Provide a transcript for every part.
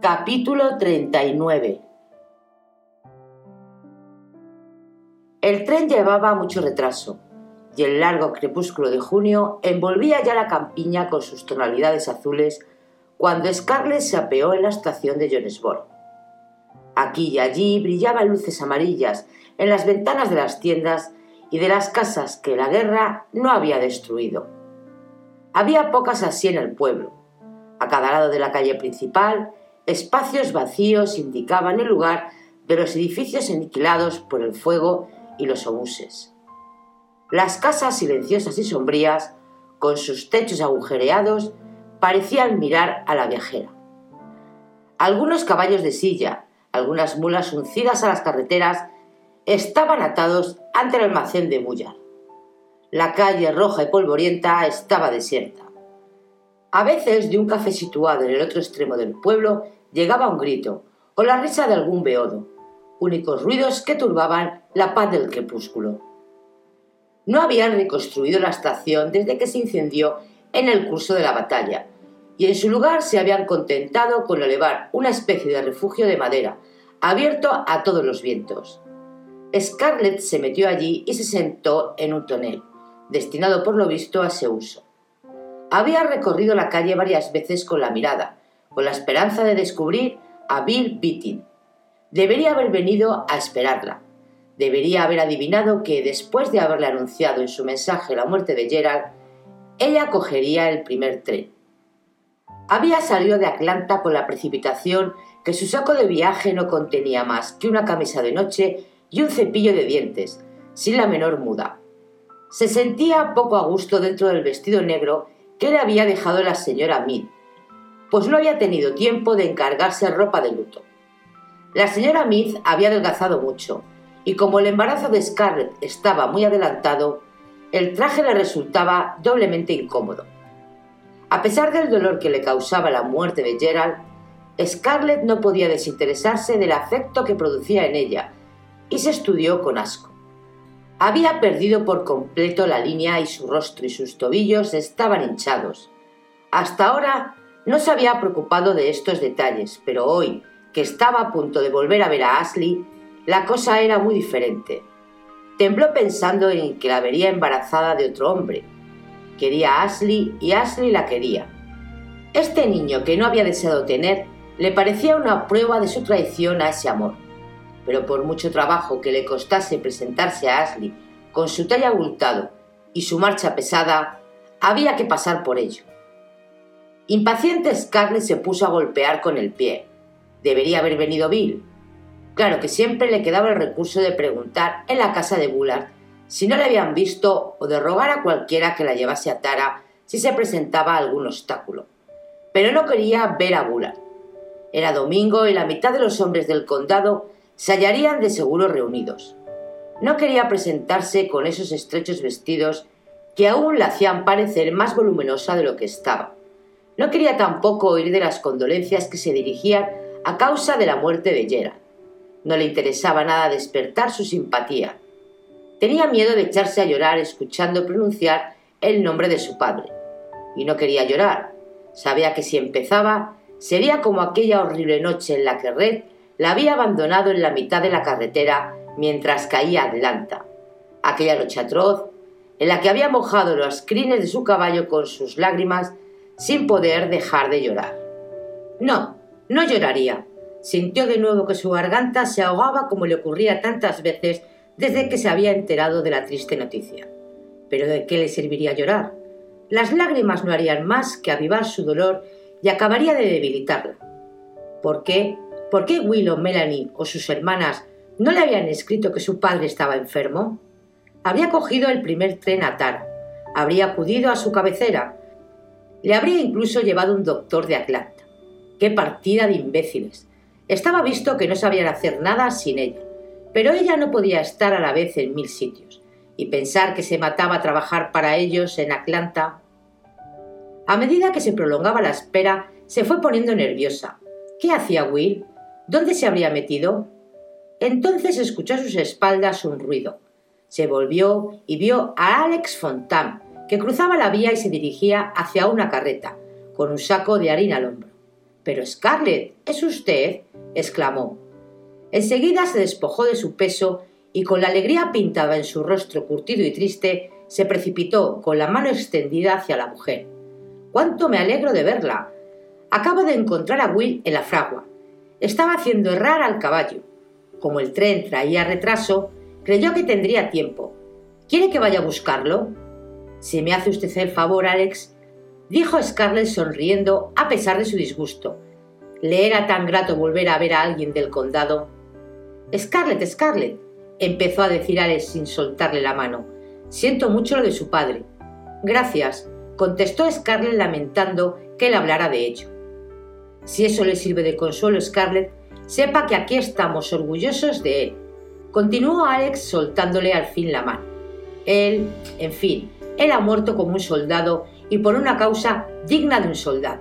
Capítulo 39 El tren llevaba mucho retraso y el largo crepúsculo de junio envolvía ya la campiña con sus tonalidades azules cuando Scarlett se apeó en la estación de Jonesboro. Aquí y allí brillaban luces amarillas en las ventanas de las tiendas y de las casas que la guerra no había destruido. Había pocas así en el pueblo. A cada lado de la calle principal, espacios vacíos indicaban el lugar de los edificios aniquilados por el fuego y los obuses. Las casas silenciosas y sombrías, con sus techos agujereados, parecían mirar a la viajera. Algunos caballos de silla, algunas mulas uncidas a las carreteras, estaban atados ante el almacén de Bullar. La calle roja y polvorienta estaba desierta. A veces de un café situado en el otro extremo del pueblo llegaba un grito o la risa de algún beodo, únicos ruidos que turbaban la paz del crepúsculo. No habían reconstruido la estación desde que se incendió en el curso de la batalla, y en su lugar se habían contentado con elevar una especie de refugio de madera, abierto a todos los vientos. Scarlett se metió allí y se sentó en un tonel destinado por lo visto a ese uso. Había recorrido la calle varias veces con la mirada, con la esperanza de descubrir a Bill Beatty. Debería haber venido a esperarla. Debería haber adivinado que, después de haberle anunciado en su mensaje la muerte de Gerald, ella cogería el primer tren. Había salido de Atlanta con la precipitación que su saco de viaje no contenía más que una camisa de noche y un cepillo de dientes, sin la menor muda. Se sentía poco a gusto dentro del vestido negro que le había dejado la señora Mead, pues no había tenido tiempo de encargarse ropa de luto. La señora Mead había adelgazado mucho, y como el embarazo de Scarlett estaba muy adelantado, el traje le resultaba doblemente incómodo. A pesar del dolor que le causaba la muerte de Gerald, Scarlett no podía desinteresarse del afecto que producía en ella, y se estudió con asco. Había perdido por completo la línea y su rostro y sus tobillos estaban hinchados. Hasta ahora no se había preocupado de estos detalles, pero hoy, que estaba a punto de volver a ver a Ashley, la cosa era muy diferente. Tembló pensando en que la vería embarazada de otro hombre. Quería a Ashley y Ashley la quería. Este niño que no había deseado tener le parecía una prueba de su traición a ese amor pero por mucho trabajo que le costase presentarse a Ashley con su talla abultado y su marcha pesada, había que pasar por ello. Impaciente Scarlett se puso a golpear con el pie. Debería haber venido Bill. Claro que siempre le quedaba el recurso de preguntar en la casa de Bullard si no le habían visto o de rogar a cualquiera que la llevase a Tara si se presentaba algún obstáculo. Pero no quería ver a Bullard. Era domingo y la mitad de los hombres del condado se hallarían de seguro reunidos. No quería presentarse con esos estrechos vestidos que aún la hacían parecer más voluminosa de lo que estaba. No quería tampoco oír de las condolencias que se dirigían a causa de la muerte de Gerard. No le interesaba nada despertar su simpatía. Tenía miedo de echarse a llorar escuchando pronunciar el nombre de su padre. Y no quería llorar. Sabía que si empezaba, Sería como aquella horrible noche en la que Red la había abandonado en la mitad de la carretera mientras caía Atlanta. Aquella noche atroz en la que había mojado los crines de su caballo con sus lágrimas sin poder dejar de llorar. No, no lloraría. Sintió de nuevo que su garganta se ahogaba como le ocurría tantas veces desde que se había enterado de la triste noticia. Pero ¿de qué le serviría llorar? Las lágrimas no harían más que avivar su dolor y acabaría de debilitarla. ¿Por qué? ¿Por qué Will o Melanie o sus hermanas no le habían escrito que su padre estaba enfermo? Habría cogido el primer tren a Tara, habría acudido a su cabecera, le habría incluso llevado un doctor de Atlanta. ¡Qué partida de imbéciles! Estaba visto que no sabían hacer nada sin ella, pero ella no podía estar a la vez en mil sitios, y pensar que se mataba a trabajar para ellos en Atlanta. A medida que se prolongaba la espera, se fue poniendo nerviosa. ¿Qué hacía Will? ¿Dónde se habría metido? Entonces escuchó a sus espaldas un ruido. Se volvió y vio a Alex Fontaine, que cruzaba la vía y se dirigía hacia una carreta, con un saco de harina al hombro. Pero Scarlett, ¿es usted? exclamó. Enseguida se despojó de su peso y con la alegría pintada en su rostro curtido y triste, se precipitó con la mano extendida hacia la mujer. ¡Cuánto me alegro de verla! Acabo de encontrar a Will en la fragua. Estaba haciendo errar al caballo. Como el tren traía retraso, creyó que tendría tiempo. ¿Quiere que vaya a buscarlo? Si me hace usted el favor, Alex, dijo Scarlett sonriendo a pesar de su disgusto. Le era tan grato volver a ver a alguien del condado. Scarlett, Scarlett, empezó a decir Alex sin soltarle la mano. Siento mucho lo de su padre. Gracias, contestó Scarlett lamentando que él hablara de ello. Si eso le sirve de consuelo, Scarlett, sepa que aquí estamos orgullosos de él. Continuó Alex soltándole al fin la mano. Él, en fin, él ha muerto como un soldado y por una causa digna de un soldado.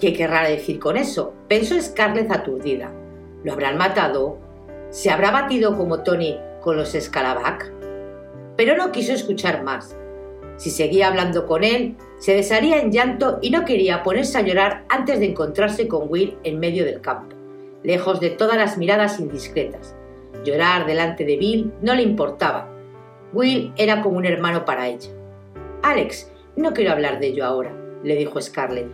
¿Qué querrá decir con eso? pensó Scarlett aturdida. ¿Lo habrán matado? ¿Se habrá batido como Tony con los Scalabac? Pero no quiso escuchar más. Si seguía hablando con él, se desharía en llanto y no quería ponerse a llorar antes de encontrarse con Will en medio del campo, lejos de todas las miradas indiscretas. Llorar delante de Bill no le importaba. Will era como un hermano para ella. Alex, no quiero hablar de ello ahora, le dijo Scarlett.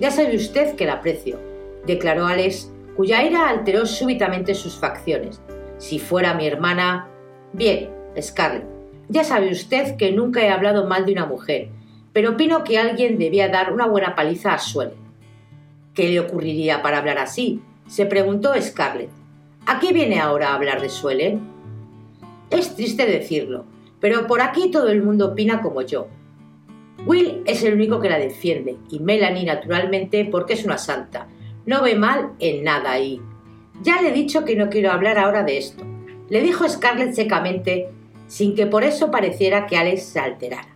Ya sabe usted que la aprecio, declaró Alex, cuya ira alteró súbitamente sus facciones. Si fuera mi hermana. Bien, Scarlett, ya sabe usted que nunca he hablado mal de una mujer, pero opino que alguien debía dar una buena paliza a Suelen. ¿Qué le ocurriría para hablar así? se preguntó Scarlett. ¿A qué viene ahora a hablar de Suelen? Es triste decirlo, pero por aquí todo el mundo opina como yo. Will es el único que la defiende y Melanie naturalmente porque es una santa. No ve mal en nada y... Ya le he dicho que no quiero hablar ahora de esto. Le dijo Scarlett secamente sin que por eso pareciera que Alex se alterara.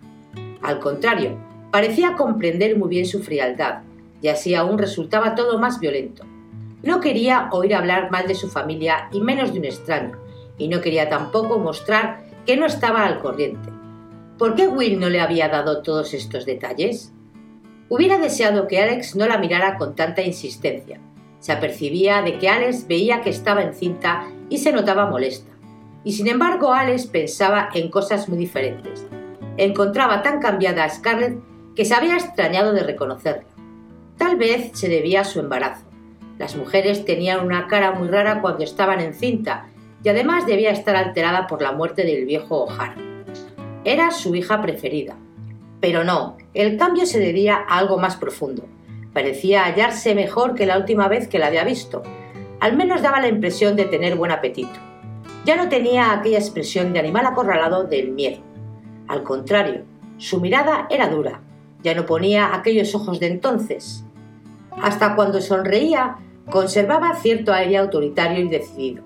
Al contrario, parecía comprender muy bien su frialdad, y así aún resultaba todo más violento. No quería oír hablar mal de su familia y menos de un extraño, y no quería tampoco mostrar que no estaba al corriente. ¿Por qué Will no le había dado todos estos detalles? Hubiera deseado que Alex no la mirara con tanta insistencia. Se apercibía de que Alex veía que estaba encinta y se notaba molesta. Y sin embargo Alex pensaba en cosas muy diferentes. Encontraba tan cambiada a Scarlett que se había extrañado de reconocerla. Tal vez se debía a su embarazo. Las mujeres tenían una cara muy rara cuando estaban encinta y además debía estar alterada por la muerte del viejo O'Hara. Era su hija preferida. Pero no, el cambio se debía a algo más profundo. Parecía hallarse mejor que la última vez que la había visto. Al menos daba la impresión de tener buen apetito. Ya no tenía aquella expresión de animal acorralado del miedo. Al contrario, su mirada era dura. Ya no ponía aquellos ojos de entonces. Hasta cuando sonreía, conservaba cierto aire autoritario y decidido.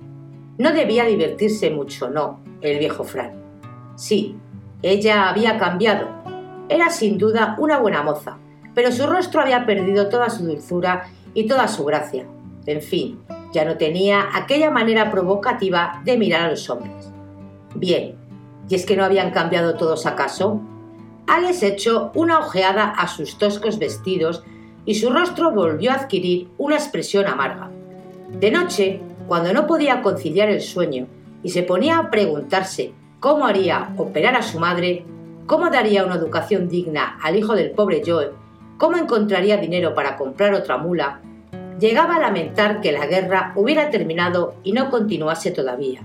No debía divertirse mucho, no, el viejo Fran. Sí, ella había cambiado. Era sin duda una buena moza, pero su rostro había perdido toda su dulzura y toda su gracia. En fin, ya no tenía aquella manera provocativa de mirar a los hombres. Bien, ¿y es que no habían cambiado todos acaso? Alex echó una ojeada a sus toscos vestidos y su rostro volvió a adquirir una expresión amarga. De noche, cuando no podía conciliar el sueño y se ponía a preguntarse cómo haría operar a su madre, cómo daría una educación digna al hijo del pobre Joe, cómo encontraría dinero para comprar otra mula, llegaba a lamentar que la guerra hubiera terminado y no continuase todavía.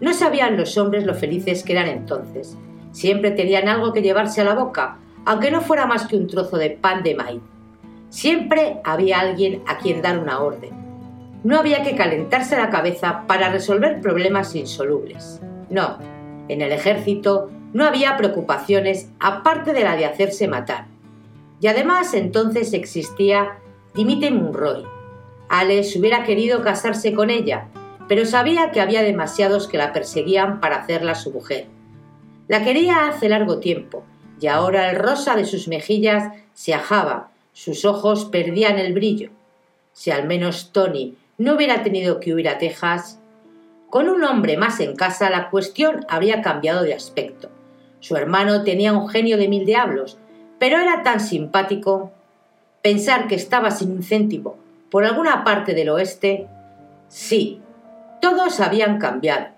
No sabían los hombres lo felices que eran entonces. Siempre tenían algo que llevarse a la boca, aunque no fuera más que un trozo de pan de maíz. Siempre había alguien a quien dar una orden. No había que calentarse la cabeza para resolver problemas insolubles. No, en el ejército no había preocupaciones aparte de la de hacerse matar. Y además entonces existía Dimitri Munroy. Alex hubiera querido casarse con ella, pero sabía que había demasiados que la perseguían para hacerla su mujer. La quería hace largo tiempo, y ahora el rosa de sus mejillas se ajaba, sus ojos perdían el brillo. Si al menos Tony no hubiera tenido que huir a Texas, con un hombre más en casa la cuestión habría cambiado de aspecto. Su hermano tenía un genio de mil diablos, pero era tan simpático. Pensar que estaba sin un céntimo por alguna parte del oeste. Sí, todos habían cambiado.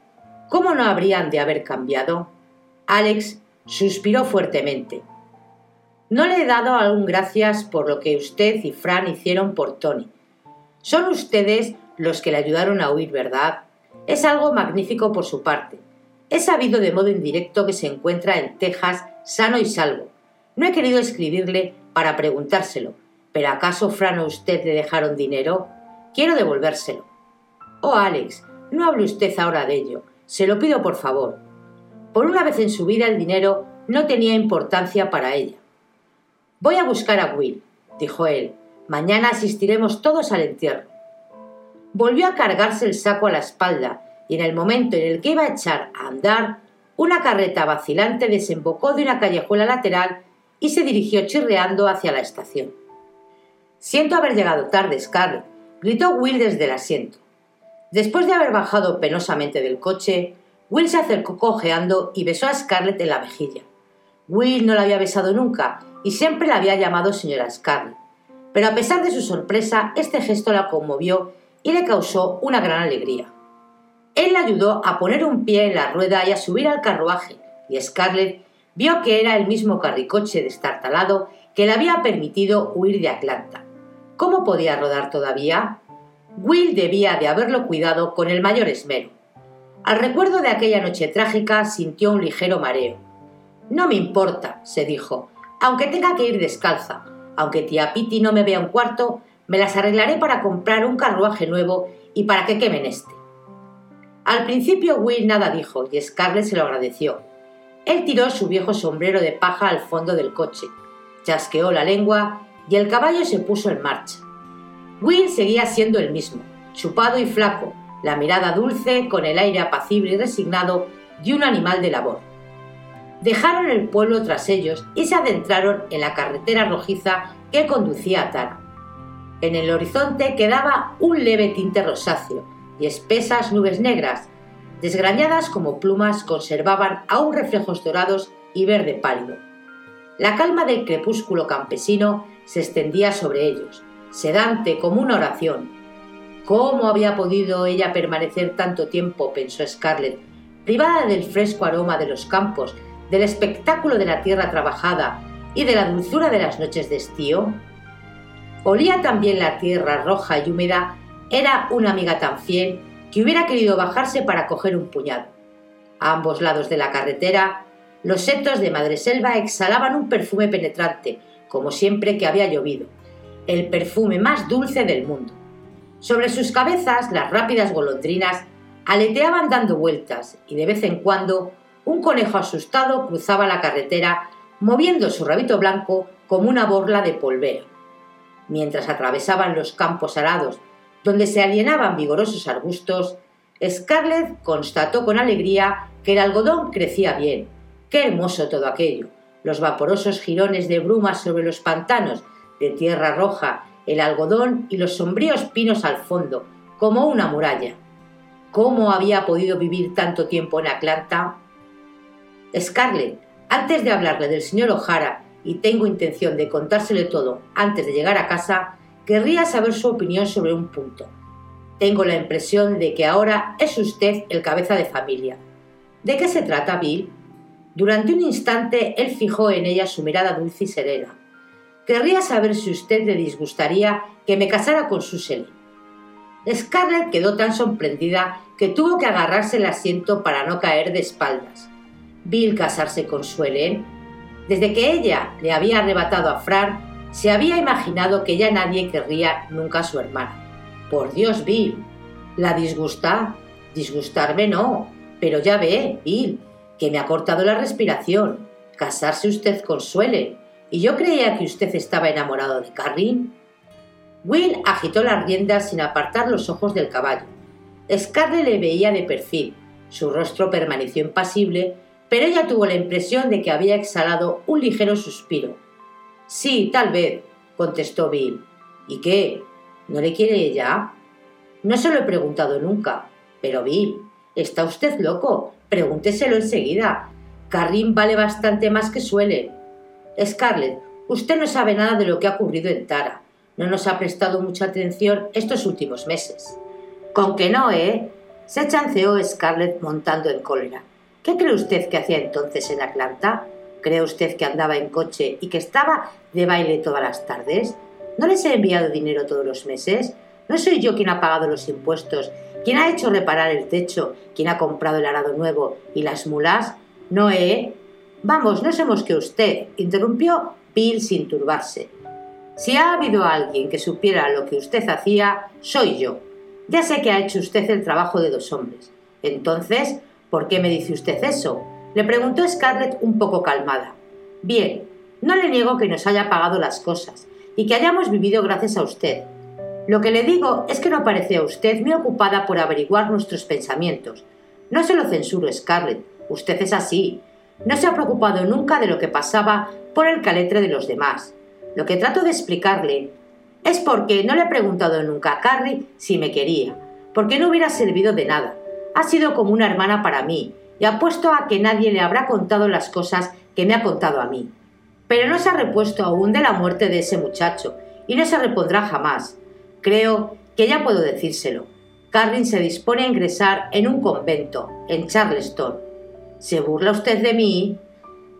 ¿Cómo no habrían de haber cambiado? Alex suspiró fuertemente. No le he dado aún gracias por lo que usted y Fran hicieron por Tony. Son ustedes los que le ayudaron a huir, ¿verdad? Es algo magnífico por su parte. He sabido de modo indirecto que se encuentra en Texas sano y salvo. No he querido escribirle para preguntárselo, pero ¿acaso Fran o usted le dejaron dinero? Quiero devolvérselo. Oh, Alex, no hable usted ahora de ello. Se lo pido por favor. Por una vez en su vida el dinero no tenía importancia para ella. Voy a buscar a Will, dijo él. Mañana asistiremos todos al entierro. Volvió a cargarse el saco a la espalda y en el momento en el que iba a echar a andar, una carreta vacilante desembocó de una callejuela lateral y se dirigió chirreando hacia la estación. Siento haber llegado tarde, Scarlett, gritó Will desde el asiento. Después de haber bajado penosamente del coche, Will se acercó cojeando y besó a Scarlett en la mejilla. Will no la había besado nunca y siempre la había llamado señora Scarlett. Pero a pesar de su sorpresa, este gesto la conmovió y le causó una gran alegría. Él la ayudó a poner un pie en la rueda y a subir al carruaje, y Scarlett vio que era el mismo carricoche destartalado que le había permitido huir de Atlanta. ¿Cómo podía rodar todavía? Will debía de haberlo cuidado con el mayor esmero. Al recuerdo de aquella noche trágica sintió un ligero mareo. No me importa, se dijo, aunque tenga que ir descalza, aunque tía Pitty no me vea un cuarto, me las arreglaré para comprar un carruaje nuevo y para que quemen este. Al principio Will nada dijo y Scarlett se lo agradeció. Él tiró su viejo sombrero de paja al fondo del coche, chasqueó la lengua y el caballo se puso en marcha. Will seguía siendo el mismo, chupado y flaco, la mirada dulce con el aire apacible y resignado de un animal de labor. Dejaron el pueblo tras ellos y se adentraron en la carretera rojiza que conducía a Tara. En el horizonte quedaba un leve tinte rosáceo y espesas nubes negras, desgrañadas como plumas, conservaban aún reflejos dorados y verde pálido. La calma del crepúsculo campesino se extendía sobre ellos, sedante como una oración. ¿Cómo había podido ella permanecer tanto tiempo? pensó Scarlett, privada del fresco aroma de los campos, del espectáculo de la tierra trabajada y de la dulzura de las noches de estío. Olía también la tierra roja y húmeda, era una amiga tan fiel que hubiera querido bajarse para coger un puñado. A ambos lados de la carretera, los setos de Madreselva exhalaban un perfume penetrante, como siempre que había llovido, el perfume más dulce del mundo. Sobre sus cabezas las rápidas golondrinas aleteaban dando vueltas y de vez en cuando un conejo asustado cruzaba la carretera moviendo su rabito blanco como una borla de polvero. Mientras atravesaban los campos arados donde se alienaban vigorosos arbustos, Scarlett constató con alegría que el algodón crecía bien. ¡Qué hermoso todo aquello! Los vaporosos jirones de bruma sobre los pantanos de tierra roja, el algodón y los sombríos pinos al fondo, como una muralla. ¿Cómo había podido vivir tanto tiempo en Atlanta? Scarlett, antes de hablarle del señor O'Hara y tengo intención de contárselo todo antes de llegar a casa, querría saber su opinión sobre un punto. Tengo la impresión de que ahora es usted el cabeza de familia. ¿De qué se trata, Bill? Durante un instante él fijó en ella su mirada dulce y serena. Querría saber si usted le disgustaría que me casara con Susel. Scarlett quedó tan sorprendida que tuvo que agarrarse el asiento para no caer de espaldas. Bill casarse con Suelen. Desde que ella le había arrebatado a Fran, se había imaginado que ya nadie querría nunca a su hermana. Por Dios, Bill. ¿La disgusta? Disgustarme no. Pero ya ve, Bill, que me ha cortado la respiración. Casarse usted con Suelen. Y yo creía que usted estaba enamorado de Carrie. Will agitó las riendas sin apartar los ojos del caballo. Scarlett le veía de perfil. Su rostro permaneció impasible, pero ella tuvo la impresión de que había exhalado un ligero suspiro. Sí, tal vez, contestó Bill. ¿Y qué? ¿No le quiere ella? No se lo he preguntado nunca. Pero Bill, está usted loco. Pregúnteselo enseguida. Carrin vale bastante más que suele. Scarlett, usted no sabe nada de lo que ha ocurrido en Tara no nos ha prestado mucha atención estos últimos meses. Con que no, ¿eh? Se chanceó Scarlett montando en cólera. ¿Qué cree usted que hacía entonces en Atlanta? ¿Cree usted que andaba en coche y que estaba de baile todas las tardes? ¿No les he enviado dinero todos los meses? ¿No soy yo quien ha pagado los impuestos, quien ha hecho reparar el techo, quien ha comprado el arado nuevo y las mulas? ¿No, eh? Vamos, no somos que usted, interrumpió Bill sin turbarse. Si ha habido alguien que supiera lo que usted hacía, soy yo. Ya sé que ha hecho usted el trabajo de dos hombres. Entonces, ¿por qué me dice usted eso? Le preguntó Scarlett un poco calmada. Bien, no le niego que nos haya pagado las cosas y que hayamos vivido gracias a usted. Lo que le digo es que no parece a usted muy ocupada por averiguar nuestros pensamientos. No se lo censuro, Scarlett. Usted es así. No se ha preocupado nunca de lo que pasaba por el caletre de los demás. Lo que trato de explicarle es porque no le he preguntado nunca a Carrie si me quería, porque no hubiera servido de nada. Ha sido como una hermana para mí, y apuesto a que nadie le habrá contado las cosas que me ha contado a mí. Pero no se ha repuesto aún de la muerte de ese muchacho, y no se repondrá jamás. Creo que ya puedo decírselo. Carrie se dispone a ingresar en un convento, en Charleston. ¿Se burla usted de mí?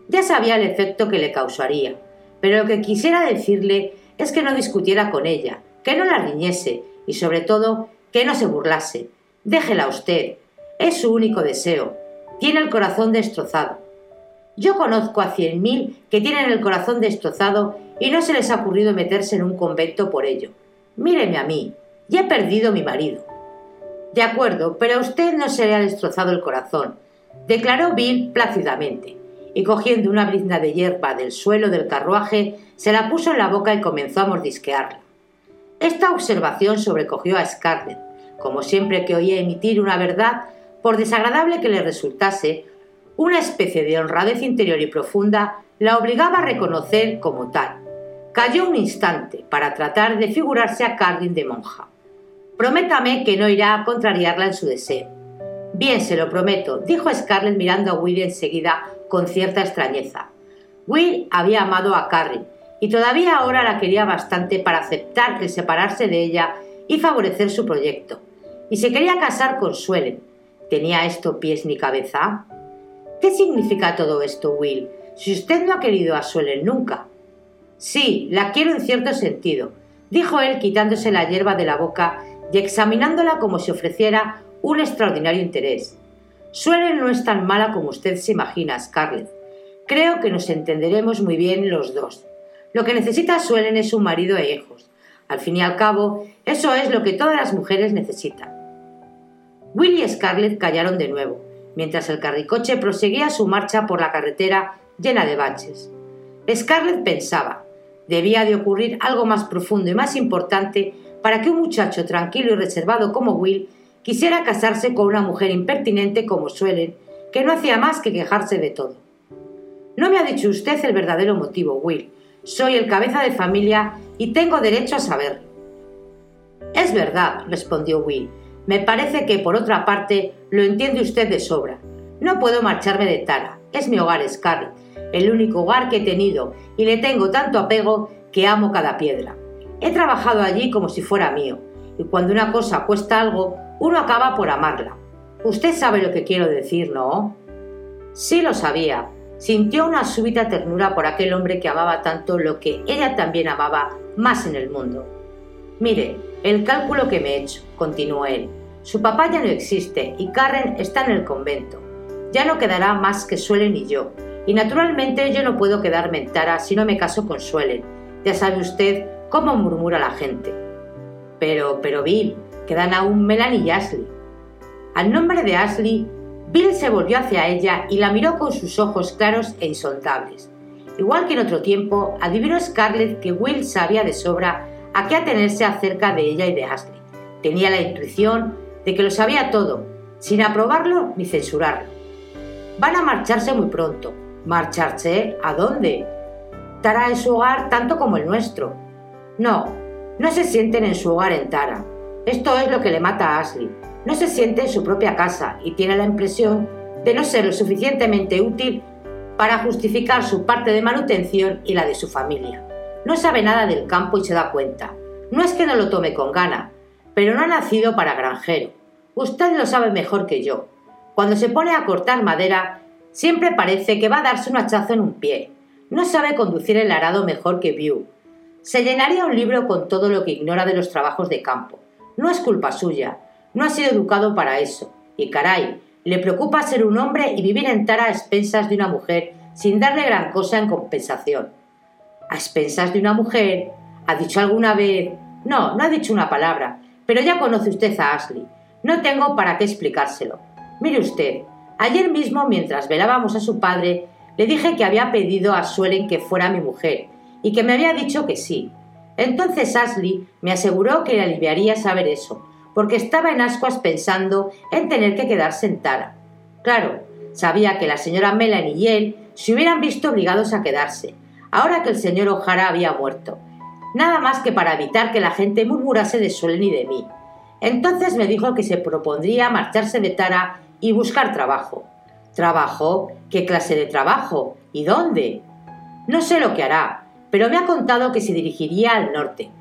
Ya sabía el efecto que le causaría pero lo que quisiera decirle es que no discutiera con ella, que no la riñese y sobre todo que no se burlase. Déjela usted. Es su único deseo. Tiene el corazón destrozado. Yo conozco a cien mil que tienen el corazón destrozado y no se les ha ocurrido meterse en un convento por ello. Míreme a mí. Ya he perdido mi marido. De acuerdo, pero a usted no se le ha destrozado el corazón, declaró Bill plácidamente y cogiendo una brizna de hierba del suelo del carruaje, se la puso en la boca y comenzó a mordisquearla. Esta observación sobrecogió a Scarlett. Como siempre que oía emitir una verdad, por desagradable que le resultase, una especie de honradez interior y profunda la obligaba a reconocer como tal. Cayó un instante para tratar de figurarse a Carlin de monja. Prométame que no irá a contrariarla en su deseo. Bien, se lo prometo, dijo Scarlett mirando a Willy enseguida con cierta extrañeza. Will había amado a Carrie y todavía ahora la quería bastante para aceptar el separarse de ella y favorecer su proyecto. Y se quería casar con Suelen. ¿Tenía esto pies ni cabeza? ¿Qué significa todo esto, Will? Si usted no ha querido a Suelen nunca. Sí, la quiero en cierto sentido, dijo él quitándose la hierba de la boca y examinándola como si ofreciera un extraordinario interés. Suelen no es tan mala como usted se imagina, Scarlett. Creo que nos entenderemos muy bien los dos. Lo que necesita Suelen es un marido e hijos. Al fin y al cabo, eso es lo que todas las mujeres necesitan. Will y Scarlett callaron de nuevo, mientras el carricoche proseguía su marcha por la carretera llena de baches. Scarlett pensaba, debía de ocurrir algo más profundo y más importante para que un muchacho tranquilo y reservado como Will quisiera casarse con una mujer impertinente como suelen, que no hacía más que quejarse de todo. No me ha dicho usted el verdadero motivo, Will. Soy el cabeza de familia y tengo derecho a saberlo. Es verdad, respondió Will. Me parece que, por otra parte, lo entiende usted de sobra. No puedo marcharme de Tara. Es mi hogar, Scarlett. el único hogar que he tenido, y le tengo tanto apego que amo cada piedra. He trabajado allí como si fuera mío, y cuando una cosa cuesta algo, uno acaba por amarla. Usted sabe lo que quiero decir, ¿no? Sí lo sabía. Sintió una súbita ternura por aquel hombre que amaba tanto lo que ella también amaba más en el mundo. Mire, el cálculo que me he hecho, continuó él. Su papá ya no existe y Karen está en el convento. Ya no quedará más que Suelen y yo. Y naturalmente yo no puedo quedarme en Tara si no me caso con Suelen. Ya sabe usted cómo murmura la gente. Pero, pero Bill, quedan aún Melanie y Ashley. Al nombre de Ashley, Bill se volvió hacia ella y la miró con sus ojos claros e insondables. Igual que en otro tiempo, adivinó Scarlett que Will sabía de sobra a qué atenerse acerca de ella y de Ashley. Tenía la intuición de que lo sabía todo, sin aprobarlo ni censurarlo. Van a marcharse muy pronto. ¿Marcharse? ¿A dónde? Tara es su hogar tanto como el nuestro. No, no se sienten en su hogar en Tara. Esto es lo que le mata a Ashley. No se siente en su propia casa y tiene la impresión de no ser lo suficientemente útil para justificar su parte de manutención y la de su familia. No sabe nada del campo y se da cuenta. No es que no lo tome con gana, pero no ha nacido para granjero. Usted lo sabe mejor que yo. Cuando se pone a cortar madera, siempre parece que va a darse un hachazo en un pie. No sabe conducir el arado mejor que View. Se llenaría un libro con todo lo que ignora de los trabajos de campo. No es culpa suya. No ha sido educado para eso. Y caray, le preocupa ser un hombre y vivir en tara a expensas de una mujer sin darle gran cosa en compensación. ¿A expensas de una mujer? ¿Ha dicho alguna vez? No, no ha dicho una palabra, pero ya conoce usted a Ashley. No tengo para qué explicárselo. Mire usted, ayer mismo, mientras velábamos a su padre, le dije que había pedido a Suelen que fuera mi mujer y que me había dicho que sí. Entonces Ashley me aseguró que le aliviaría saber eso, porque estaba en ascuas pensando en tener que quedarse en Tara. Claro, sabía que la señora Melanie y él se hubieran visto obligados a quedarse, ahora que el señor O'Hara había muerto, nada más que para evitar que la gente murmurase de Suelen y de mí. Entonces me dijo que se propondría marcharse de Tara y buscar trabajo. ¿Trabajo? ¿Qué clase de trabajo? ¿Y dónde? No sé lo que hará, pero me ha contado que se dirigiría al norte.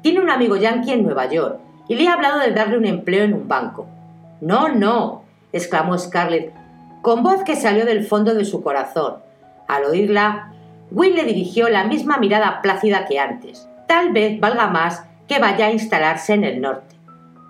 Tiene un amigo yankee en Nueva York y le ha hablado de darle un empleo en un banco. No, no, exclamó Scarlett, con voz que salió del fondo de su corazón. Al oírla, Will le dirigió la misma mirada plácida que antes. Tal vez valga más que vaya a instalarse en el norte.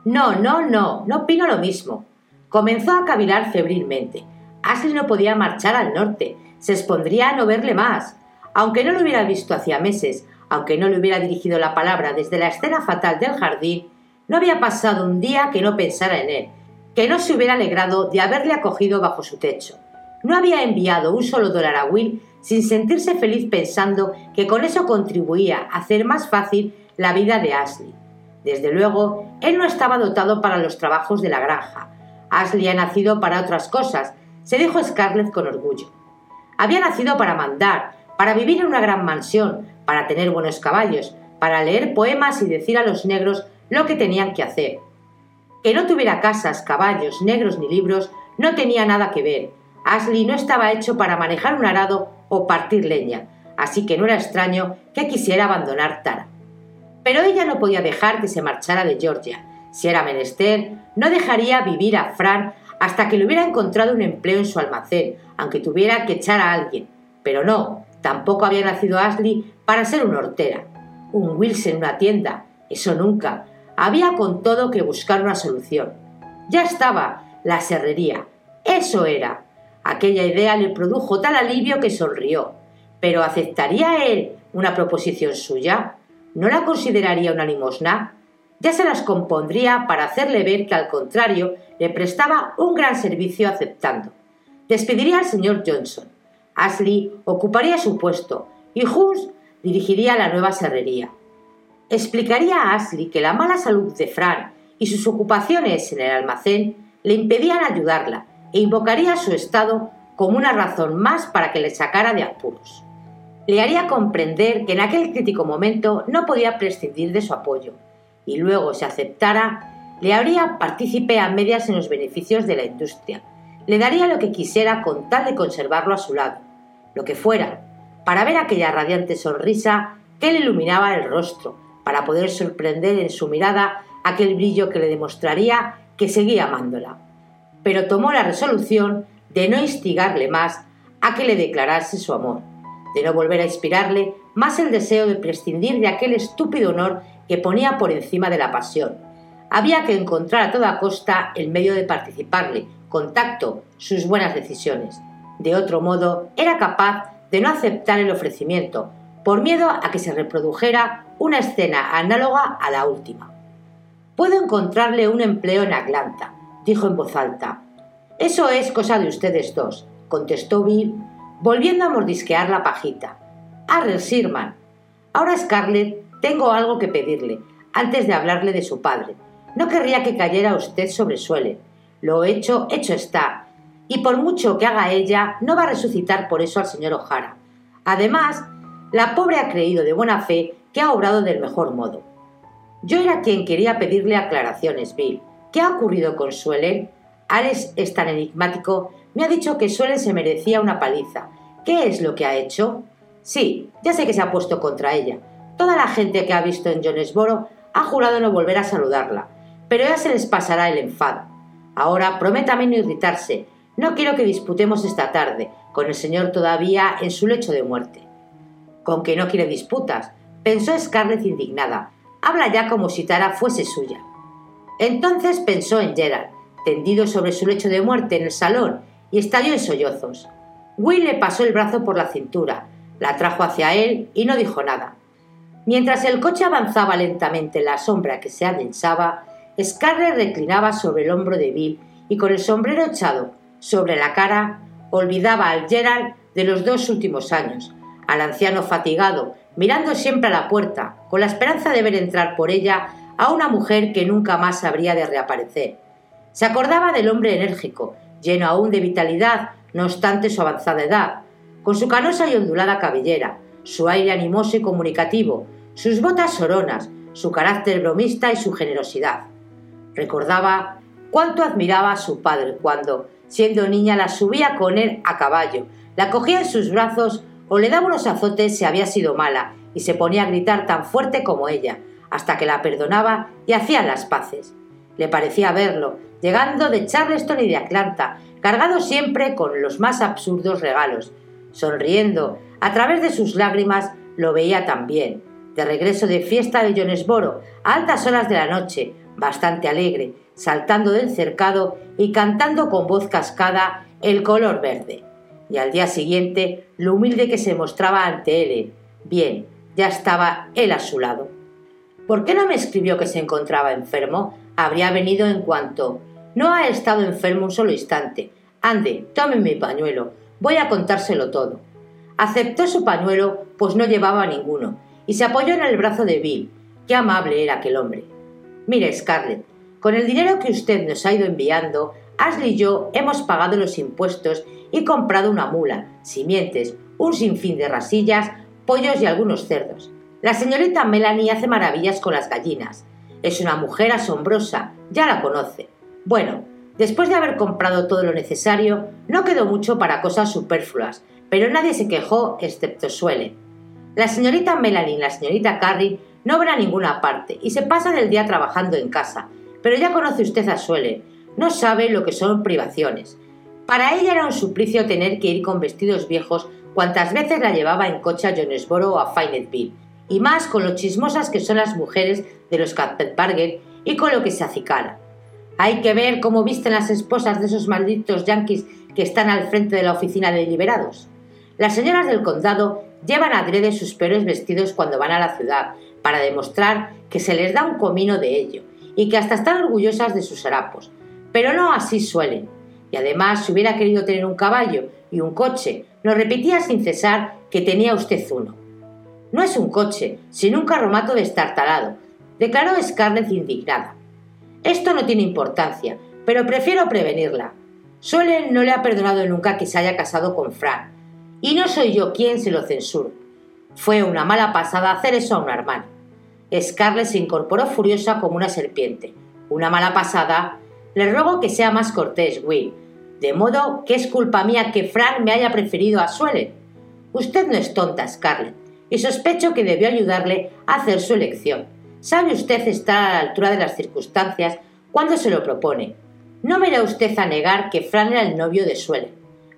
No, no, no, no opino lo mismo. Comenzó a cavilar febrilmente. Ashley no podía marchar al norte, se expondría a no verle más. Aunque no lo hubiera visto hacía meses, aunque no le hubiera dirigido la palabra desde la escena fatal del jardín, no había pasado un día que no pensara en él, que no se hubiera alegrado de haberle acogido bajo su techo. No había enviado un solo dólar a Will sin sentirse feliz pensando que con eso contribuía a hacer más fácil la vida de Ashley. Desde luego, él no estaba dotado para los trabajos de la granja. Ashley ha nacido para otras cosas, se dijo Scarlett con orgullo. Había nacido para mandar, para vivir en una gran mansión, para tener buenos caballos, para leer poemas y decir a los negros lo que tenían que hacer. Que no tuviera casas, caballos, negros ni libros no tenía nada que ver. Ashley no estaba hecho para manejar un arado o partir leña, así que no era extraño que quisiera abandonar Tara. Pero ella no podía dejar que se marchara de Georgia. Si era menester, no dejaría vivir a Fran hasta que le hubiera encontrado un empleo en su almacén, aunque tuviera que echar a alguien. Pero no, tampoco había nacido Ashley para ser una hortera. Un Wilson en una tienda, eso nunca. Había con todo que buscar una solución. Ya estaba, la serrería. Eso era. Aquella idea le produjo tal alivio que sonrió. Pero ¿aceptaría él una proposición suya? ¿No la consideraría una limosna? Ya se las compondría para hacerle ver que al contrario le prestaba un gran servicio aceptando. Despediría al señor Johnson. Ashley ocuparía su puesto y Huss dirigiría la nueva serrería explicaría a Ashley que la mala salud de Fran y sus ocupaciones en el almacén le impedían ayudarla e invocaría su estado como una razón más para que le sacara de apuros. Le haría comprender que en aquel crítico momento no podía prescindir de su apoyo, y luego, si aceptara, le haría partícipe a medias en los beneficios de la industria. Le daría lo que quisiera con tal de conservarlo a su lado. lo que fuera, para ver aquella radiante sonrisa que le iluminaba el rostro, para poder sorprender en su mirada aquel brillo que le demostraría que seguía amándola. Pero tomó la resolución de no instigarle más a que le declarase su amor, de no volver a inspirarle más el deseo de prescindir de aquel estúpido honor que ponía por encima de la pasión. Había que encontrar a toda costa el medio de participarle, contacto, sus buenas decisiones. De otro modo, era capaz de no aceptar el ofrecimiento, por miedo a que se reprodujera una escena análoga a la última. Puedo encontrarle un empleo en Atlanta, dijo en voz alta. Eso es cosa de ustedes dos, contestó Bill, volviendo a mordisquear la pajita. Arre, Sirman. Ahora, Scarlett, tengo algo que pedirle, antes de hablarle de su padre. No querría que cayera usted sobre suele. Lo hecho, hecho está. Y por mucho que haga ella, no va a resucitar por eso al señor O'Hara. Además, la pobre ha creído de buena fe que ha obrado del mejor modo. Yo era quien quería pedirle aclaraciones, Bill. ¿Qué ha ocurrido con Suelen? Alex es tan enigmático. Me ha dicho que Suelen se merecía una paliza. ¿Qué es lo que ha hecho? Sí, ya sé que se ha puesto contra ella. Toda la gente que ha visto en Jonesboro ha jurado no volver a saludarla, pero ya se les pasará el enfado. Ahora prométame no irritarse. No quiero que disputemos esta tarde, con el señor todavía en su lecho de muerte. Con que no quiere disputas, pensó Scarlett indignada. Habla ya como si Tara fuese suya. Entonces pensó en Gerald, tendido sobre su lecho de muerte en el salón, y estalló en sollozos. Will le pasó el brazo por la cintura, la trajo hacia él y no dijo nada. Mientras el coche avanzaba lentamente en la sombra que se adensaba, Scarlett reclinaba sobre el hombro de Bill y con el sombrero echado sobre la cara olvidaba al Gerald de los dos últimos años, al anciano fatigado, mirando siempre a la puerta, con la esperanza de ver entrar por ella a una mujer que nunca más habría de reaparecer. Se acordaba del hombre enérgico, lleno aún de vitalidad, no obstante su avanzada edad, con su canosa y ondulada cabellera, su aire animoso y comunicativo, sus botas soronas, su carácter bromista y su generosidad. Recordaba cuánto admiraba a su padre cuando, siendo niña, la subía con él a caballo, la cogía en sus brazos o le daba unos azotes si había sido mala y se ponía a gritar tan fuerte como ella, hasta que la perdonaba y hacían las paces. Le parecía verlo, llegando de Charleston y de Atlanta, cargado siempre con los más absurdos regalos. Sonriendo, a través de sus lágrimas, lo veía también. De regreso de fiesta de Jonesboro, a altas horas de la noche, bastante alegre, saltando del cercado y cantando con voz cascada el color verde. Y al día siguiente, lo humilde que se mostraba ante él. Bien, ya estaba él a su lado. ¿Por qué no me escribió que se encontraba enfermo? Habría venido en cuanto. No ha estado enfermo un solo instante. Ande, tome mi pañuelo. Voy a contárselo todo. Aceptó su pañuelo, pues no llevaba ninguno, y se apoyó en el brazo de Bill. Qué amable era aquel hombre. Mire, Scarlett, con el dinero que usted nos ha ido enviando, Ashley y yo hemos pagado los impuestos y comprado una mula, simientes, un sinfín de rasillas, pollos y algunos cerdos. La señorita Melanie hace maravillas con las gallinas. Es una mujer asombrosa, ya la conoce. Bueno, después de haber comprado todo lo necesario, no quedó mucho para cosas superfluas, pero nadie se quejó excepto Suele. La señorita Melanie y la señorita Carrie no van a ninguna parte y se pasan el día trabajando en casa. Pero ya conoce usted a Suele, no sabe lo que son privaciones. Para ella era un suplicio tener que ir con vestidos viejos cuantas veces la llevaba en coche a Jonesboro o a Fayetteville, y más con lo chismosas que son las mujeres de los Carpetbagger y con lo que se acicala. Hay que ver cómo visten las esposas de esos malditos yanquis que están al frente de la oficina de liberados. Las señoras del condado llevan adrede sus peores vestidos cuando van a la ciudad, para demostrar que se les da un comino de ello, y que hasta están orgullosas de sus harapos. Pero no así suelen. Y además, si hubiera querido tener un caballo y un coche, nos repetía sin cesar que tenía usted uno. No es un coche, sino un carromato destartalado, declaró Scarlett indignada. Esto no tiene importancia, pero prefiero prevenirla. Suelen no le ha perdonado nunca que se haya casado con Fran, y no soy yo quien se lo censura. Fue una mala pasada hacer eso a una hermana. Scarlett se incorporó furiosa como una serpiente. Una mala pasada. Le ruego que sea más cortés, Will. De modo que es culpa mía que Fran me haya preferido a Suelen. Usted no es tonta, Scarlett, y sospecho que debió ayudarle a hacer su elección. Sabe usted estar a la altura de las circunstancias cuando se lo propone. No me irá usted a negar que Fran era el novio de Suelen.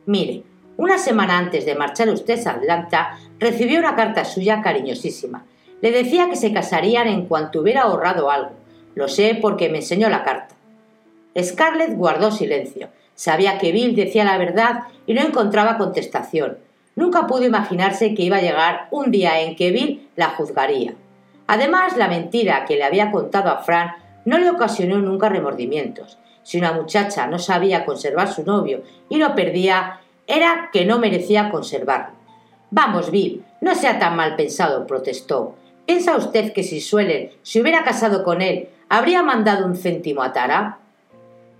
Mire, una semana antes de marchar usted a Atlanta, recibió una carta suya cariñosísima. Le decía que se casarían en cuanto hubiera ahorrado algo. Lo sé porque me enseñó la carta. Scarlett guardó silencio. Sabía que Bill decía la verdad y no encontraba contestación. Nunca pudo imaginarse que iba a llegar un día en que Bill la juzgaría. Además, la mentira que le había contado a Fran no le ocasionó nunca remordimientos. Si una muchacha no sabía conservar su novio y lo perdía, era que no merecía conservarlo. Vamos, Bill, no sea tan mal pensado, protestó. ¿Piensa usted que si Suelen se hubiera casado con él, habría mandado un céntimo a Tara?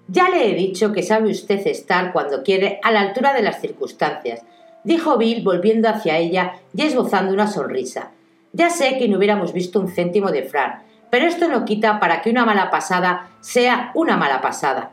Ya le he dicho que sabe usted estar cuando quiere a la altura de las circunstancias, dijo Bill volviendo hacia ella y esbozando una sonrisa. Ya sé que no hubiéramos visto un céntimo de Fran, pero esto no quita para que una mala pasada sea una mala pasada.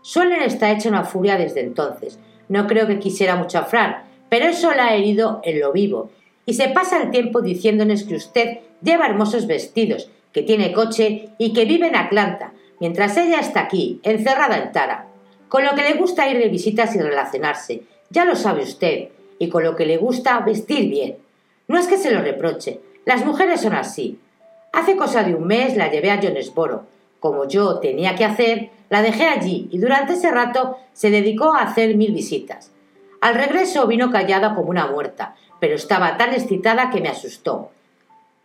Suelen está hecha una furia desde entonces. No creo que quisiera mucho a Fran, pero eso la ha herido en lo vivo. Y se pasa el tiempo diciéndonos que usted lleva hermosos vestidos, que tiene coche y que vive en Atlanta, mientras ella está aquí, encerrada en Tara. Con lo que le gusta ir de visitas y relacionarse, ya lo sabe usted, y con lo que le gusta vestir bien. No es que se lo reproche, las mujeres son así. Hace cosa de un mes la llevé a Jonesboro. Como yo tenía que hacer, la dejé allí y durante ese rato se dedicó a hacer mil visitas. Al regreso vino callada como una muerta, pero estaba tan excitada que me asustó.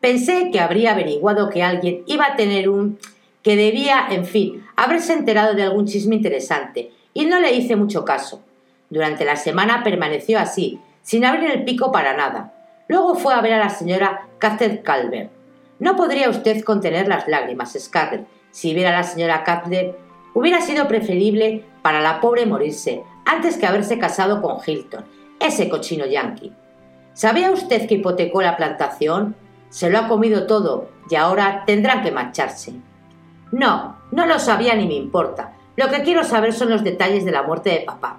Pensé que habría averiguado que alguien iba a tener un... que debía, en fin, haberse enterado de algún chisme interesante, y no le hice mucho caso. Durante la semana permaneció así, sin abrir el pico para nada. Luego fue a ver a la señora Catherine Calvert. No podría usted contener las lágrimas, Scarlett. Si viera a la señora Calvert, hubiera sido preferible para la pobre morirse antes que haberse casado con Hilton, ese cochino yankee. ¿Sabía usted que hipotecó la plantación? Se lo ha comido todo y ahora tendrán que marcharse. No, no lo sabía ni me importa. Lo que quiero saber son los detalles de la muerte de papá.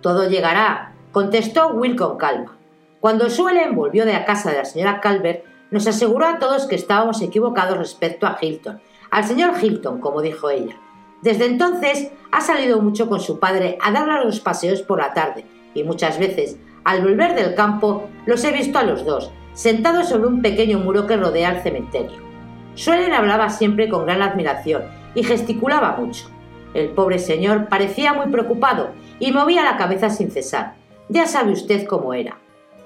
Todo llegará, contestó Will con calma. Cuando Suelen volvió de la casa de la señora Calvert, nos aseguró a todos que estábamos equivocados respecto a Hilton, al señor Hilton, como dijo ella. Desde entonces ha salido mucho con su padre a darle los paseos por la tarde, y muchas veces, al volver del campo, los he visto a los dos, sentados sobre un pequeño muro que rodea el cementerio. Suelen hablaba siempre con gran admiración y gesticulaba mucho. El pobre señor parecía muy preocupado y movía la cabeza sin cesar. Ya sabe usted cómo era.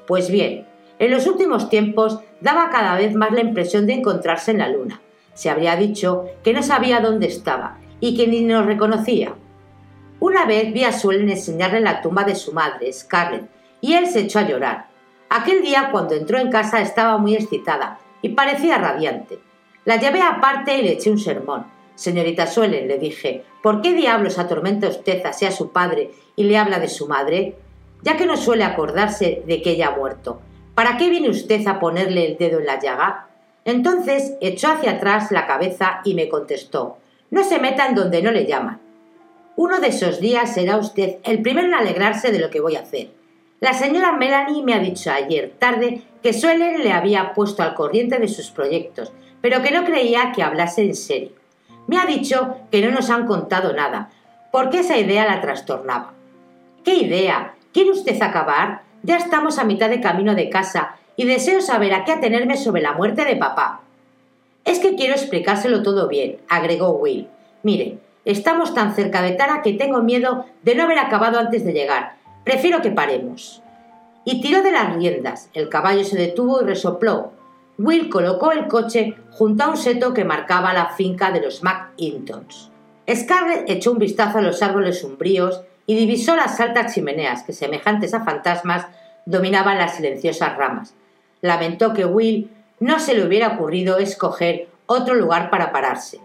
Pues bien, en los últimos tiempos daba cada vez más la impresión de encontrarse en la luna. Se habría dicho que no sabía dónde estaba y que ni nos reconocía. Una vez vi a Suelen enseñarle la tumba de su madre, Scarlett, y él se echó a llorar. Aquel día, cuando entró en casa, estaba muy excitada y parecía radiante. La llevé aparte y le eché un sermón. Señorita Suelen, le dije, ¿por qué diablos atormenta usted así a su padre y le habla de su madre? Ya que no suele acordarse de que ella ha muerto. ¿Para qué viene usted a ponerle el dedo en la llaga? Entonces echó hacia atrás la cabeza y me contestó, no se meta en donde no le llaman. Uno de esos días será usted el primero en alegrarse de lo que voy a hacer. La señora Melanie me ha dicho ayer tarde que Suelen le había puesto al corriente de sus proyectos, pero que no creía que hablase en serio. Me ha dicho que no nos han contado nada, porque esa idea la trastornaba. ¿Qué idea? ¿Quiere usted acabar? Ya estamos a mitad de camino de casa y deseo saber a qué atenerme sobre la muerte de papá. Es que quiero explicárselo todo bien, agregó Will. Mire, estamos tan cerca de Tara que tengo miedo de no haber acabado antes de llegar. Prefiero que paremos. Y tiró de las riendas. El caballo se detuvo y resopló. Will colocó el coche junto a un seto que marcaba la finca de los McIntons. Scarlett echó un vistazo a los árboles umbríos y divisó las altas chimeneas que, semejantes a fantasmas, dominaban las silenciosas ramas. Lamentó que Will no se le hubiera ocurrido escoger otro lugar para pararse.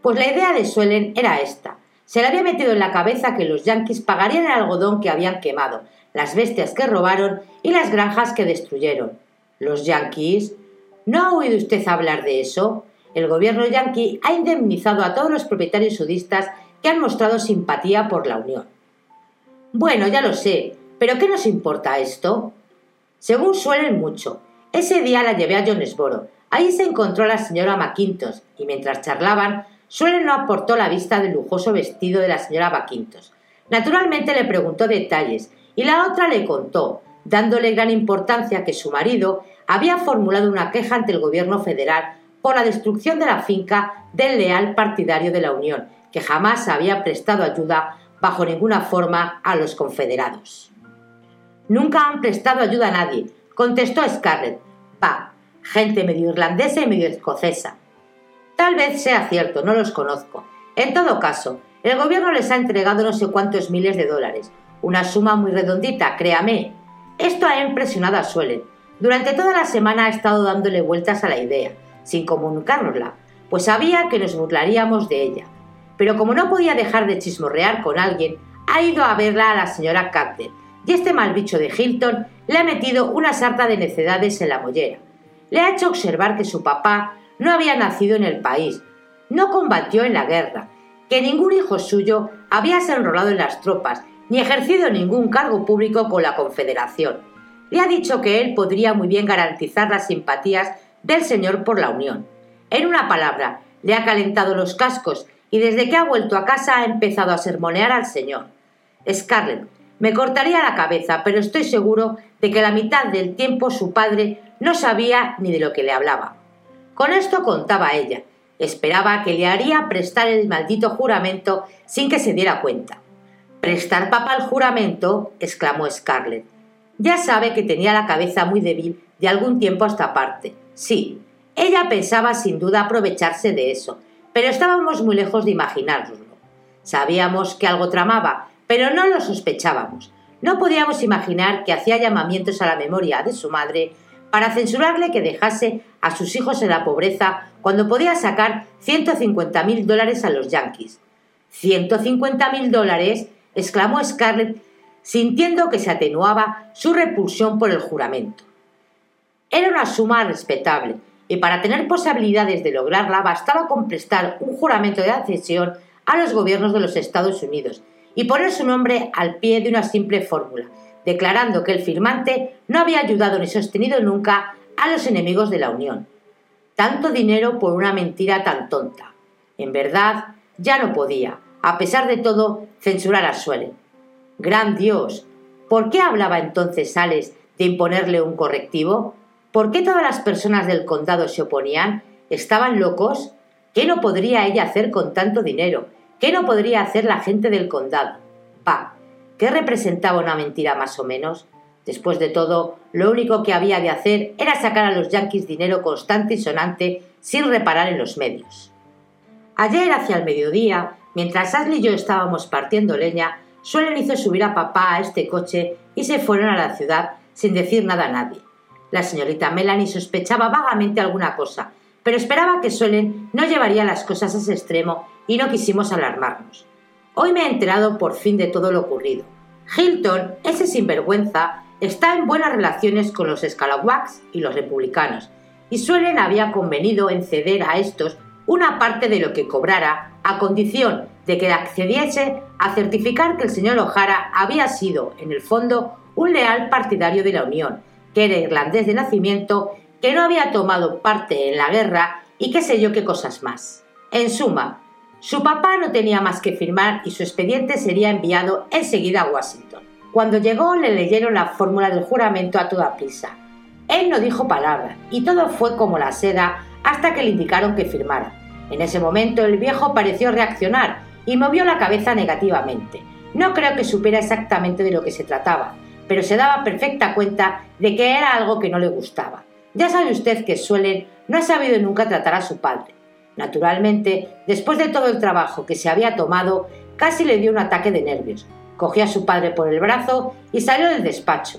Pues la idea de Suelen era esta. Se le había metido en la cabeza que los yanquis pagarían el algodón que habían quemado, las bestias que robaron y las granjas que destruyeron. ¿Los yanquis? ¿No ha oído usted hablar de eso? El gobierno yanqui ha indemnizado a todos los propietarios sudistas que han mostrado simpatía por la Unión. Bueno, ya lo sé, pero ¿qué nos importa esto? Según suelen mucho. Ese día la llevé a Jonesboro. Ahí se encontró la señora McIntosh y mientras charlaban, Suelen no aportó la vista del lujoso vestido de la señora McIntosh. Naturalmente le preguntó detalles y la otra le contó, dándole gran importancia que su marido había formulado una queja ante el gobierno federal por la destrucción de la finca del leal partidario de la Unión, que jamás había prestado ayuda bajo ninguna forma a los confederados. Nunca han prestado ayuda a nadie, contestó Scarlett. Pa, gente medio irlandesa y medio escocesa. Tal vez sea cierto, no los conozco. En todo caso, el gobierno les ha entregado no sé cuántos miles de dólares. Una suma muy redondita, créame. Esto ha impresionado a Suelen. Durante toda la semana ha estado dándole vueltas a la idea, sin comunicárnosla, pues sabía que nos burlaríamos de ella. Pero como no podía dejar de chismorrear con alguien, ha ido a verla a la señora Carter, y este mal bicho de Hilton le ha metido una sarta de necedades en la mollera. Le ha hecho observar que su papá no había nacido en el país, no combatió en la guerra, que ningún hijo suyo había sido enrolado en las tropas, ni ejercido ningún cargo público con la Confederación. Le ha dicho que él podría muy bien garantizar las simpatías del señor por la Unión. En una palabra, le ha calentado los cascos y desde que ha vuelto a casa ha empezado a sermonear al señor. Scarlett, me cortaría la cabeza, pero estoy seguro de que la mitad del tiempo su padre no sabía ni de lo que le hablaba. Con esto contaba ella. Esperaba que le haría prestar el maldito juramento sin que se diera cuenta. ¿Prestar papá el juramento? exclamó Scarlett. Ya sabe que tenía la cabeza muy débil de algún tiempo a esta parte. Sí, ella pensaba sin duda aprovecharse de eso, pero estábamos muy lejos de imaginárnoslo. Sabíamos que algo tramaba, pero no lo sospechábamos. No podíamos imaginar que hacía llamamientos a la memoria de su madre para censurarle que dejase a sus hijos en la pobreza cuando podía sacar 150 mil dólares a los yanquis. ¿150 mil dólares? exclamó Scarlett, sintiendo que se atenuaba su repulsión por el juramento. Era una suma respetable, y para tener posibilidades de lograrla bastaba con prestar un juramento de accesión a los gobiernos de los Estados Unidos y poner su nombre al pie de una simple fórmula, declarando que el firmante no había ayudado ni sostenido nunca a los enemigos de la Unión. Tanto dinero por una mentira tan tonta. En verdad, ya no podía, a pesar de todo, censurar a Suelen. Gran Dios, ¿por qué hablaba entonces Sales de imponerle un correctivo? ¿Por qué todas las personas del condado se oponían? ¿Estaban locos? ¿Qué no podría ella hacer con tanto dinero? ¿Qué no podría hacer la gente del condado? Pa, ¿Qué representaba una mentira más o menos? Después de todo, lo único que había de hacer era sacar a los yanquis dinero constante y sonante sin reparar en los medios. Ayer, hacia el mediodía, mientras Ashley y yo estábamos partiendo leña, Suelen hizo subir a papá a este coche y se fueron a la ciudad sin decir nada a nadie. La señorita Melanie sospechaba vagamente alguna cosa, pero esperaba que Suelen no llevaría las cosas a ese extremo y no quisimos alarmarnos. Hoy me he enterado por fin de todo lo ocurrido. Hilton, ese sinvergüenza, está en buenas relaciones con los Scalawags y los republicanos, y Suelen había convenido en ceder a estos una parte de lo que cobrara a condición de que accediese a certificar que el señor O'Hara había sido, en el fondo, un leal partidario de la Unión, que era irlandés de nacimiento, que no había tomado parte en la guerra y qué sé yo qué cosas más. En suma, su papá no tenía más que firmar y su expediente sería enviado enseguida a Washington. Cuando llegó le leyeron la fórmula del juramento a toda prisa. Él no dijo palabra y todo fue como la seda hasta que le indicaron que firmara. En ese momento el viejo pareció reaccionar y movió la cabeza negativamente. No creo que supiera exactamente de lo que se trataba, pero se daba perfecta cuenta de que era algo que no le gustaba. Ya sabe usted que Suelen no ha sabido nunca tratar a su padre. Naturalmente, después de todo el trabajo que se había tomado, casi le dio un ataque de nervios. Cogió a su padre por el brazo y salió del despacho.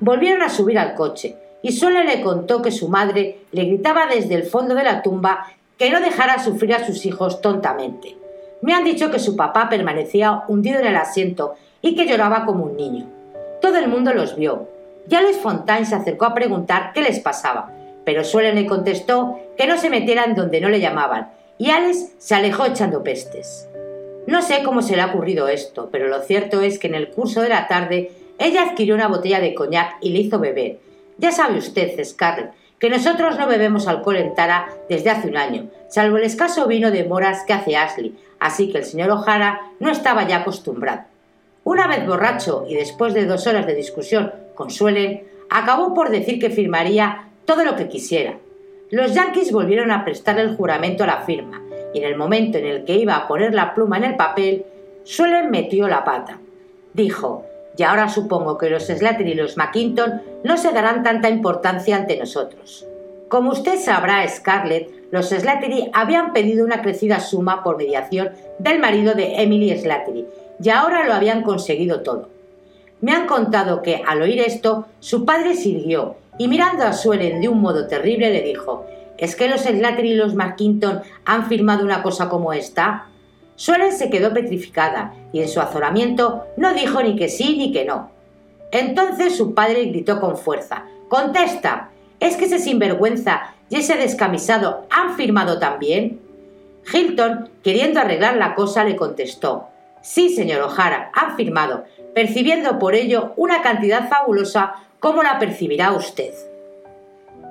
Volvieron a subir al coche, y Sole le contó que su madre le gritaba desde el fondo de la tumba que no dejara sufrir a sus hijos tontamente. Me han dicho que su papá permanecía hundido en el asiento y que lloraba como un niño. Todo el mundo los vio. Ya Luis Fontaine se acercó a preguntar qué les pasaba, pero Suelen le contestó que no se metieran donde no le llamaban, y Alex se alejó echando pestes. No sé cómo se le ha ocurrido esto, pero lo cierto es que en el curso de la tarde ella adquirió una botella de coñac y le hizo beber, Ya sabe usted, Scarlett, que nosotros no bebemos alcohol en Tara desde hace un año, salvo el escaso vino de moras que hace Ashley, así que el señor O'Hara no estaba ya acostumbrado. Una vez borracho y después de dos horas de discusión con Suelen, acabó por decir que firmaría todo lo que quisiera. Los Yankees volvieron a prestarle el juramento a la firma, y en el momento en el que iba a poner la pluma en el papel, Suelen metió la pata. Dijo, y ahora supongo que los Slater y los McKinton no se darán tanta importancia ante nosotros. Como usted sabrá, Scarlett, los Slattery habían pedido una crecida suma por mediación del marido de Emily Slattery, y ahora lo habían conseguido todo. Me han contado que, al oír esto, su padre sirvió y mirando a Suelen de un modo terrible le dijo ¿Es que los Slattery y los McKinton han firmado una cosa como esta? Suelen se quedó petrificada y en su azoramiento no dijo ni que sí ni que no. Entonces su padre gritó con fuerza ¡Contesta! ¿Es que ese sinvergüenza y ese descamisado han firmado también? Hilton, queriendo arreglar la cosa, le contestó Sí, señor O'Hara, han firmado, percibiendo por ello una cantidad fabulosa como la percibirá usted.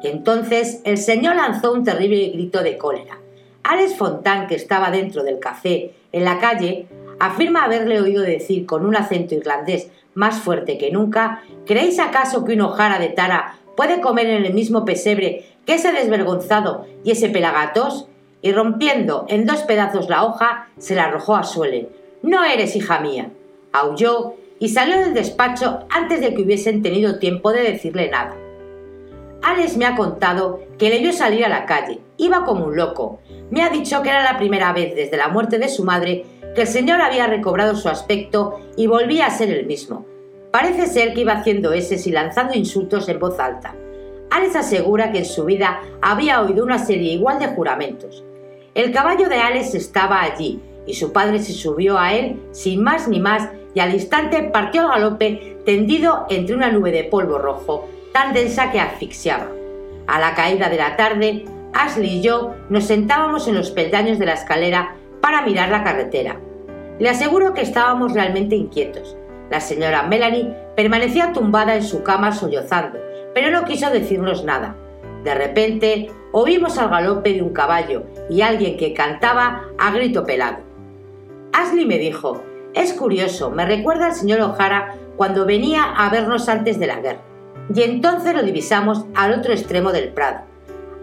Entonces el señor lanzó un terrible grito de cólera. Alex Fontán, que estaba dentro del café, en la calle, afirma haberle oído decir con un acento irlandés más fuerte que nunca ¿Creéis acaso que un hojara de tara puede comer en el mismo pesebre que ese desvergonzado y ese pelagatos? Y rompiendo en dos pedazos la hoja, se la arrojó a Suelen. No eres hija mía. Aulló y salió del despacho antes de que hubiesen tenido tiempo de decirle nada. Alex me ha contado que le vio salir a la calle. Iba como un loco. Me ha dicho que era la primera vez desde la muerte de su madre que el señor había recobrado su aspecto y volvía a ser el mismo. Parece ser que iba haciendo eses y lanzando insultos en voz alta. Alex asegura que en su vida había oído una serie igual de juramentos. El caballo de Alex estaba allí y su padre se subió a él sin más ni más y al instante partió al galope tendido entre una nube de polvo rojo tan densa que asfixiaba. A la caída de la tarde, Ashley y yo nos sentábamos en los peldaños de la escalera para mirar la carretera. Le aseguro que estábamos realmente inquietos. La señora Melanie permanecía tumbada en su cama sollozando, pero no quiso decirnos nada. De repente oímos al galope de un caballo y alguien que cantaba a grito pelado. Ashley me dijo, es curioso, me recuerda al señor O'Hara cuando venía a vernos antes de la guerra y entonces lo divisamos al otro extremo del prado.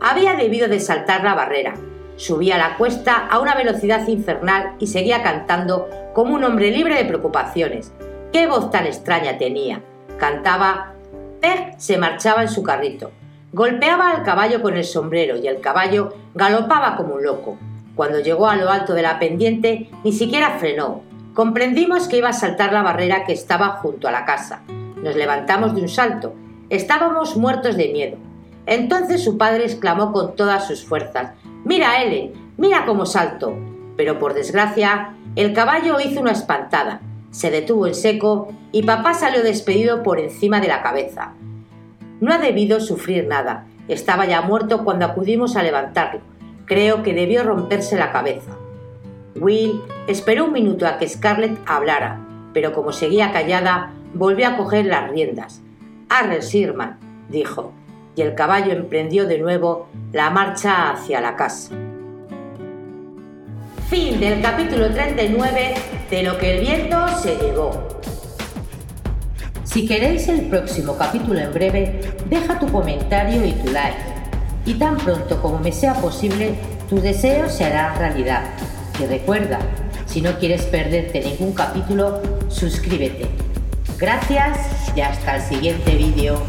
Había debido de saltar la barrera. Subía la cuesta a una velocidad infernal y seguía cantando como un hombre libre de preocupaciones. ¡Qué voz tan extraña tenía! Cantaba. Peg se marchaba en su carrito. Golpeaba al caballo con el sombrero y el caballo galopaba como un loco. Cuando llegó a lo alto de la pendiente, ni siquiera frenó. Comprendimos que iba a saltar la barrera que estaba junto a la casa. Nos levantamos de un salto Estábamos muertos de miedo. Entonces su padre exclamó con todas sus fuerzas Mira, Ellen, mira cómo salto. Pero por desgracia, el caballo hizo una espantada, se detuvo en seco y papá salió despedido por encima de la cabeza. No ha debido sufrir nada, estaba ya muerto cuando acudimos a levantarlo. Creo que debió romperse la cabeza. Will esperó un minuto a que Scarlett hablara, pero como seguía callada, volvió a coger las riendas. Arre, Sirman, dijo, y el caballo emprendió de nuevo la marcha hacia la casa. Fin del capítulo 39 de Lo que el viento se llevó. Si queréis el próximo capítulo en breve, deja tu comentario y tu like. Y tan pronto como me sea posible, tus deseos se harán realidad. Y recuerda, si no quieres perderte ningún capítulo, suscríbete Gracias y hasta el siguiente vídeo.